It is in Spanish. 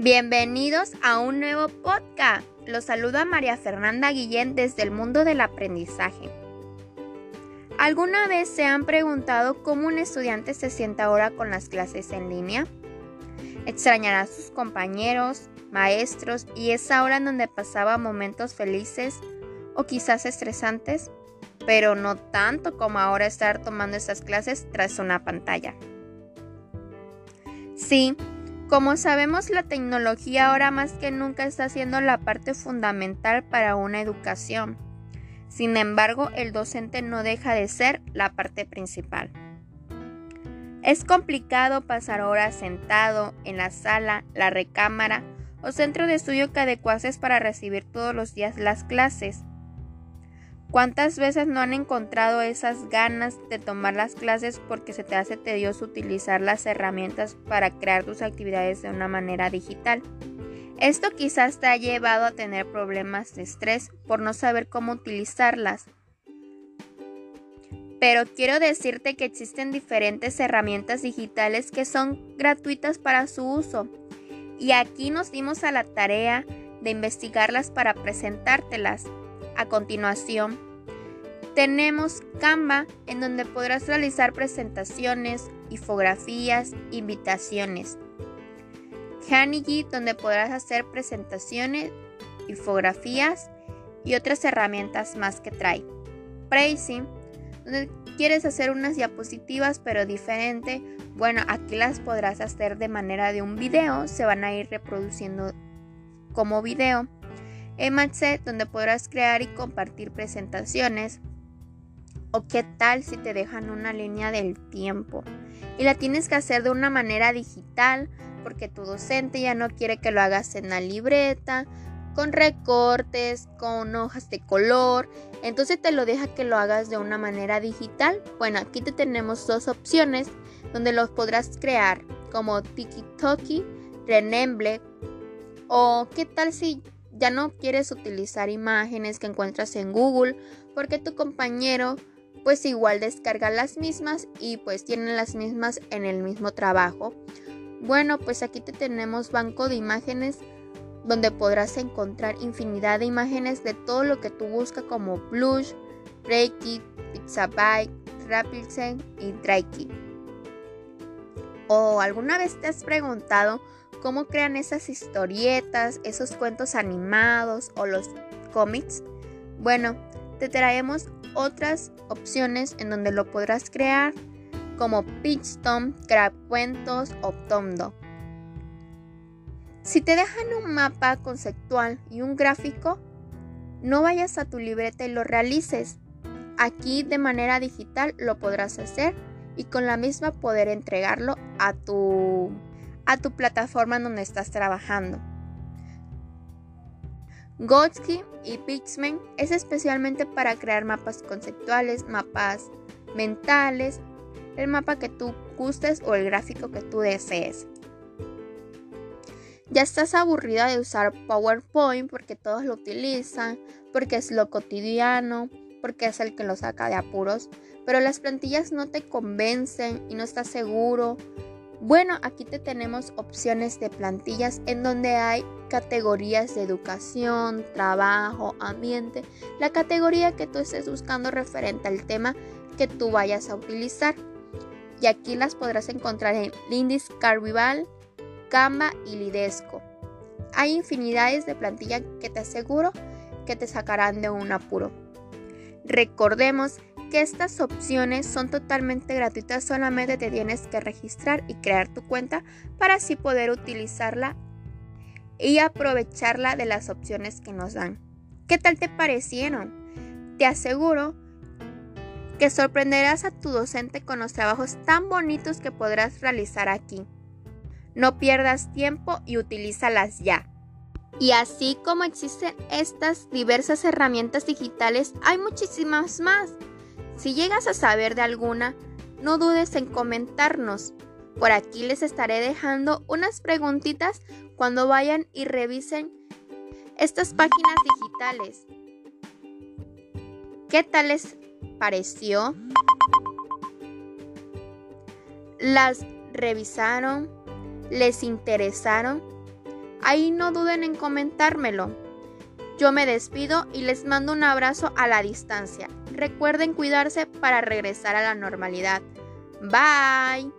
Bienvenidos a un nuevo podcast. Los saluda María Fernanda Guillén desde el mundo del aprendizaje. ¿Alguna vez se han preguntado cómo un estudiante se sienta ahora con las clases en línea? ¿Extrañará a sus compañeros, maestros y esa hora en donde pasaba momentos felices o quizás estresantes? Pero no tanto como ahora estar tomando esas clases tras una pantalla. Sí, como sabemos, la tecnología ahora más que nunca está siendo la parte fundamental para una educación. Sin embargo, el docente no deja de ser la parte principal. Es complicado pasar horas sentado en la sala, la recámara o centro de estudio que adecuases para recibir todos los días las clases. ¿Cuántas veces no han encontrado esas ganas de tomar las clases porque se te hace tedioso utilizar las herramientas para crear tus actividades de una manera digital? Esto quizás te ha llevado a tener problemas de estrés por no saber cómo utilizarlas. Pero quiero decirte que existen diferentes herramientas digitales que son gratuitas para su uso. Y aquí nos dimos a la tarea de investigarlas para presentártelas. A continuación, tenemos Canva, en donde podrás realizar presentaciones, infografías, invitaciones. Hanigi, donde podrás hacer presentaciones, infografías y otras herramientas más que trae. Pricing, donde quieres hacer unas diapositivas pero diferente, bueno, aquí las podrás hacer de manera de un video, se van a ir reproduciendo como video. Emacs, donde podrás crear y compartir presentaciones. O qué tal si te dejan una línea del tiempo y la tienes que hacer de una manera digital porque tu docente ya no quiere que lo hagas en la libreta, con recortes, con hojas de color, entonces te lo deja que lo hagas de una manera digital. Bueno, aquí te tenemos dos opciones donde los podrás crear como TikTok, Renemble o qué tal si ya no quieres utilizar imágenes que encuentras en Google porque tu compañero pues igual descarga las mismas y pues tienen las mismas en el mismo trabajo. Bueno, pues aquí te tenemos banco de imágenes donde podrás encontrar infinidad de imágenes de todo lo que tú buscas como Blush, Reiki, Pixabay, Rapidzen y Drake. ¿O alguna vez te has preguntado cómo crean esas historietas, esos cuentos animados o los cómics? Bueno, te traemos otras opciones en donde lo podrás crear como Pitchtom, Cuentos o Tomdo. Si te dejan un mapa conceptual y un gráfico, no vayas a tu libreta y lo realices. Aquí de manera digital lo podrás hacer y con la misma poder entregarlo a tu, a tu plataforma en donde estás trabajando. Gotsky y Pixman es especialmente para crear mapas conceptuales, mapas mentales, el mapa que tú gustes o el gráfico que tú desees. Ya estás aburrida de usar PowerPoint porque todos lo utilizan, porque es lo cotidiano, porque es el que lo saca de apuros, pero las plantillas no te convencen y no estás seguro bueno, aquí te tenemos opciones de plantillas en donde hay categorías de educación, trabajo, ambiente, la categoría que tú estés buscando referente al tema que tú vayas a utilizar. Y aquí las podrás encontrar en Lindis Carvival, Canva y Lidesco. Hay infinidades de plantillas que te aseguro que te sacarán de un apuro. Recordemos que estas opciones son totalmente gratuitas, solamente te tienes que registrar y crear tu cuenta para así poder utilizarla y aprovecharla de las opciones que nos dan. ¿Qué tal te parecieron? Te aseguro que sorprenderás a tu docente con los trabajos tan bonitos que podrás realizar aquí. No pierdas tiempo y utilízalas ya. Y así como existen estas diversas herramientas digitales, hay muchísimas más. Si llegas a saber de alguna, no dudes en comentarnos. Por aquí les estaré dejando unas preguntitas cuando vayan y revisen estas páginas digitales. ¿Qué tal les pareció? ¿Las revisaron? ¿Les interesaron? Ahí no duden en comentármelo. Yo me despido y les mando un abrazo a la distancia. Recuerden cuidarse para regresar a la normalidad. Bye.